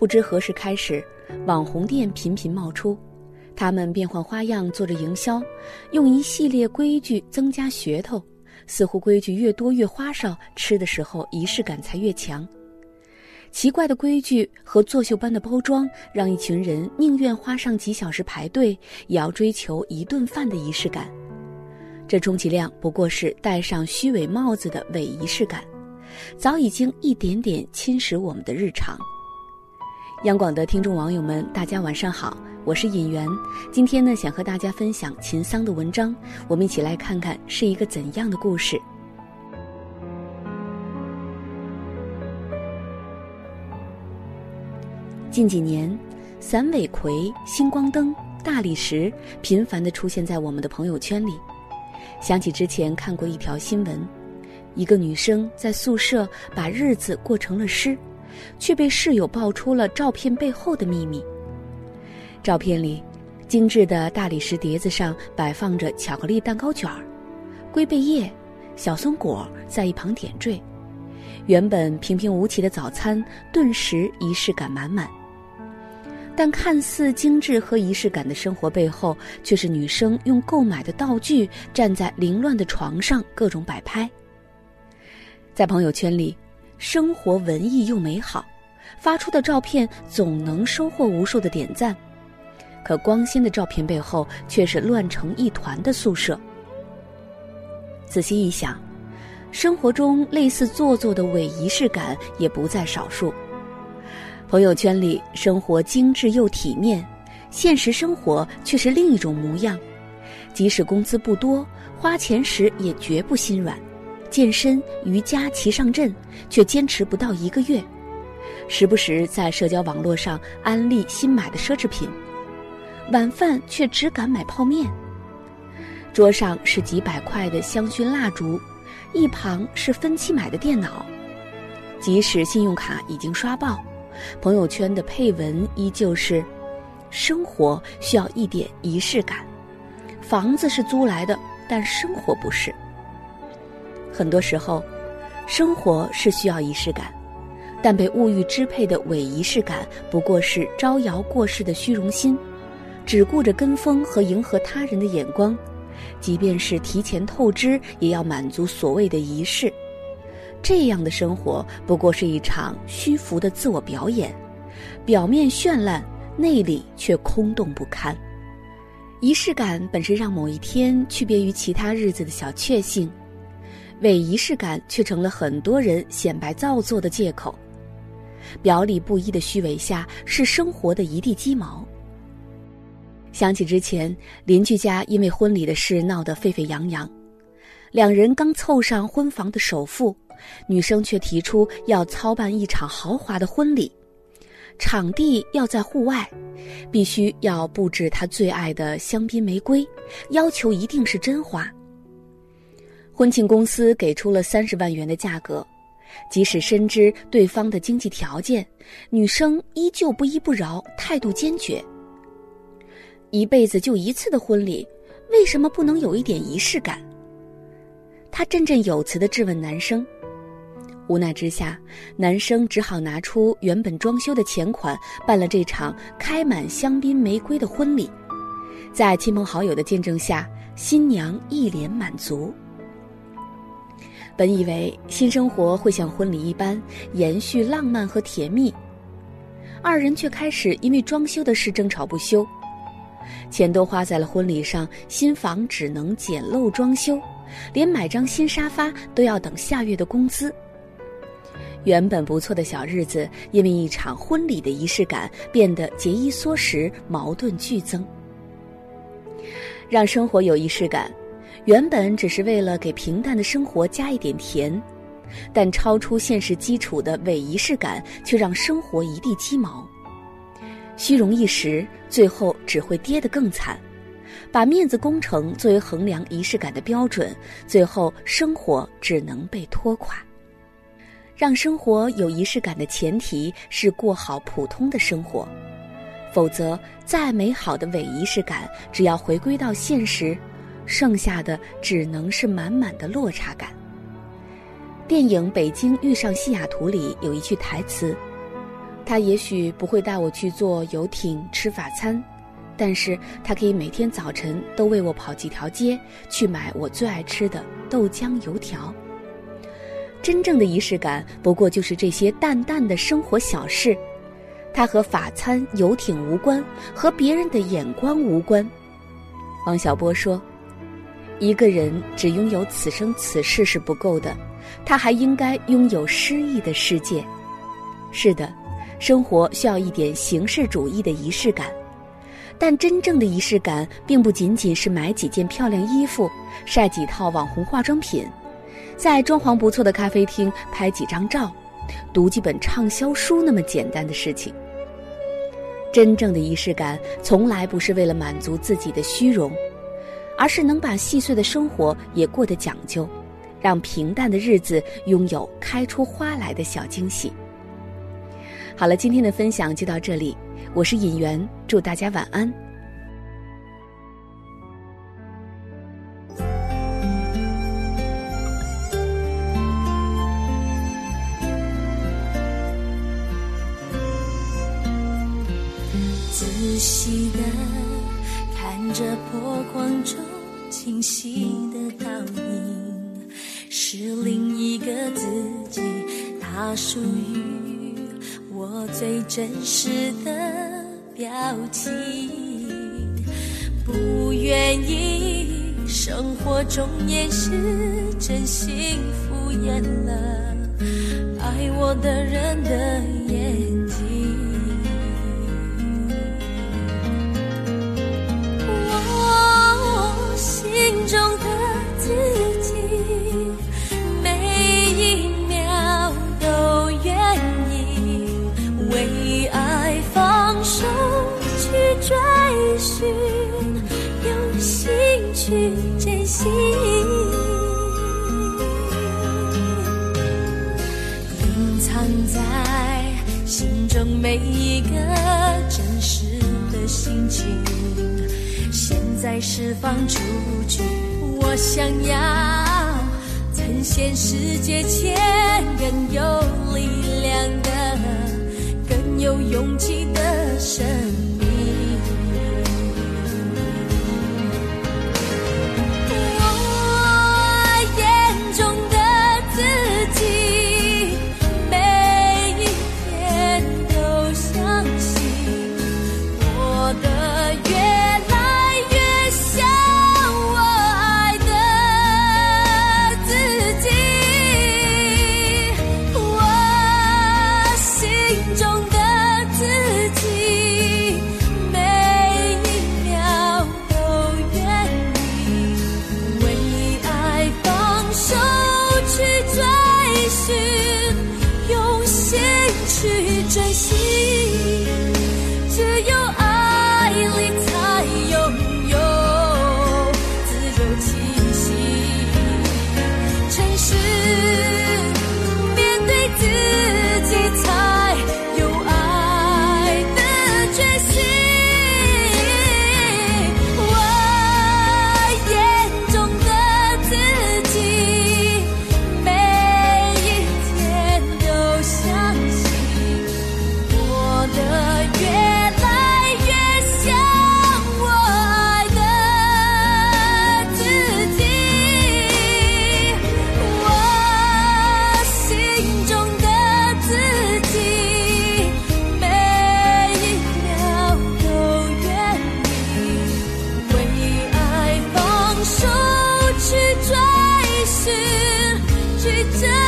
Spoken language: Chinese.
不知何时开始，网红店频频冒出，他们变换花样做着营销，用一系列规矩增加噱头，似乎规矩越多越花哨，吃的时候仪式感才越强。奇怪的规矩和作秀般的包装，让一群人宁愿花上几小时排队，也要追求一顿饭的仪式感。这充其量不过是戴上虚伪帽子的伪仪式感，早已经一点点侵蚀我们的日常。央广的听众网友们，大家晚上好，我是尹媛。今天呢，想和大家分享秦桑的文章，我们一起来看看是一个怎样的故事。近几年，散尾葵、星光灯、大理石频繁地出现在我们的朋友圈里。想起之前看过一条新闻，一个女生在宿舍把日子过成了诗，却被室友爆出了照片背后的秘密。照片里，精致的大理石碟子上摆放着巧克力蛋糕卷儿、龟背叶、小松果在一旁点缀，原本平平无奇的早餐顿时仪式感满满。但看似精致和仪式感的生活背后，却是女生用购买的道具站在凌乱的床上各种摆拍。在朋友圈里，生活文艺又美好，发出的照片总能收获无数的点赞。可光鲜的照片背后，却是乱成一团的宿舍。仔细一想，生活中类似做作的伪仪式感也不在少数。朋友圈里生活精致又体面，现实生活却是另一种模样。即使工资不多，花钱时也绝不心软。健身、瑜伽齐上阵，却坚持不到一个月。时不时在社交网络上安利新买的奢侈品，晚饭却只敢买泡面。桌上是几百块的香薰蜡烛，一旁是分期买的电脑。即使信用卡已经刷爆。朋友圈的配文依旧是：“生活需要一点仪式感，房子是租来的，但生活不是。”很多时候，生活是需要仪式感，但被物欲支配的伪仪式感不过是招摇过市的虚荣心，只顾着跟风和迎合他人的眼光，即便是提前透支，也要满足所谓的仪式。这样的生活不过是一场虚浮的自我表演，表面绚烂，内里却空洞不堪。仪式感本是让某一天区别于其他日子的小确幸，伪仪式感却成了很多人显摆造作的借口。表里不一的虚伪下，是生活的一地鸡毛。想起之前邻居家因为婚礼的事闹得沸沸扬扬，两人刚凑上婚房的首付。女生却提出要操办一场豪华的婚礼，场地要在户外，必须要布置她最爱的香槟玫瑰，要求一定是真花。婚庆公司给出了三十万元的价格，即使深知对方的经济条件，女生依旧不依不饶，态度坚决。一辈子就一次的婚礼，为什么不能有一点仪式感？她振振有词地质问男生。无奈之下，男生只好拿出原本装修的钱款，办了这场开满香槟玫瑰的婚礼。在亲朋好友的见证下，新娘一脸满足。本以为新生活会像婚礼一般延续浪漫和甜蜜，二人却开始因为装修的事争吵不休。钱都花在了婚礼上，新房只能简陋装修，连买张新沙发都要等下月的工资。原本不错的小日子，因为一场婚礼的仪式感，变得节衣缩食，矛盾剧增。让生活有仪式感，原本只是为了给平淡的生活加一点甜，但超出现实基础的伪仪式感，却让生活一地鸡毛。虚荣一时，最后只会跌得更惨。把面子工程作为衡量仪式感的标准，最后生活只能被拖垮。让生活有仪式感的前提是过好普通的生活，否则再美好的伪仪式感，只要回归到现实，剩下的只能是满满的落差感。电影《北京遇上西雅图》里有一句台词：“他也许不会带我去坐游艇吃法餐，但是他可以每天早晨都为我跑几条街去买我最爱吃的豆浆油条。真正的仪式感，不过就是这些淡淡的生活小事，它和法餐、游艇无关，和别人的眼光无关。王小波说：“一个人只拥有此生此世是不够的，他还应该拥有诗意的世界。”是的，生活需要一点形式主义的仪式感，但真正的仪式感，并不仅仅是买几件漂亮衣服、晒几套网红化妆品。在装潢不错的咖啡厅拍几张照，读几本畅销书那么简单的事情。真正的仪式感，从来不是为了满足自己的虚荣，而是能把细碎的生活也过得讲究，让平淡的日子拥有开出花来的小惊喜。好了，今天的分享就到这里，我是尹媛，祝大家晚安。中清晰的倒影，是另一个自己，它属于我最真实的表情。不愿意生活中掩饰真心敷衍了爱我的人的眼睛。释放出去。我想要呈现世界前更有力量的、更有勇气的生。珍惜。心去珍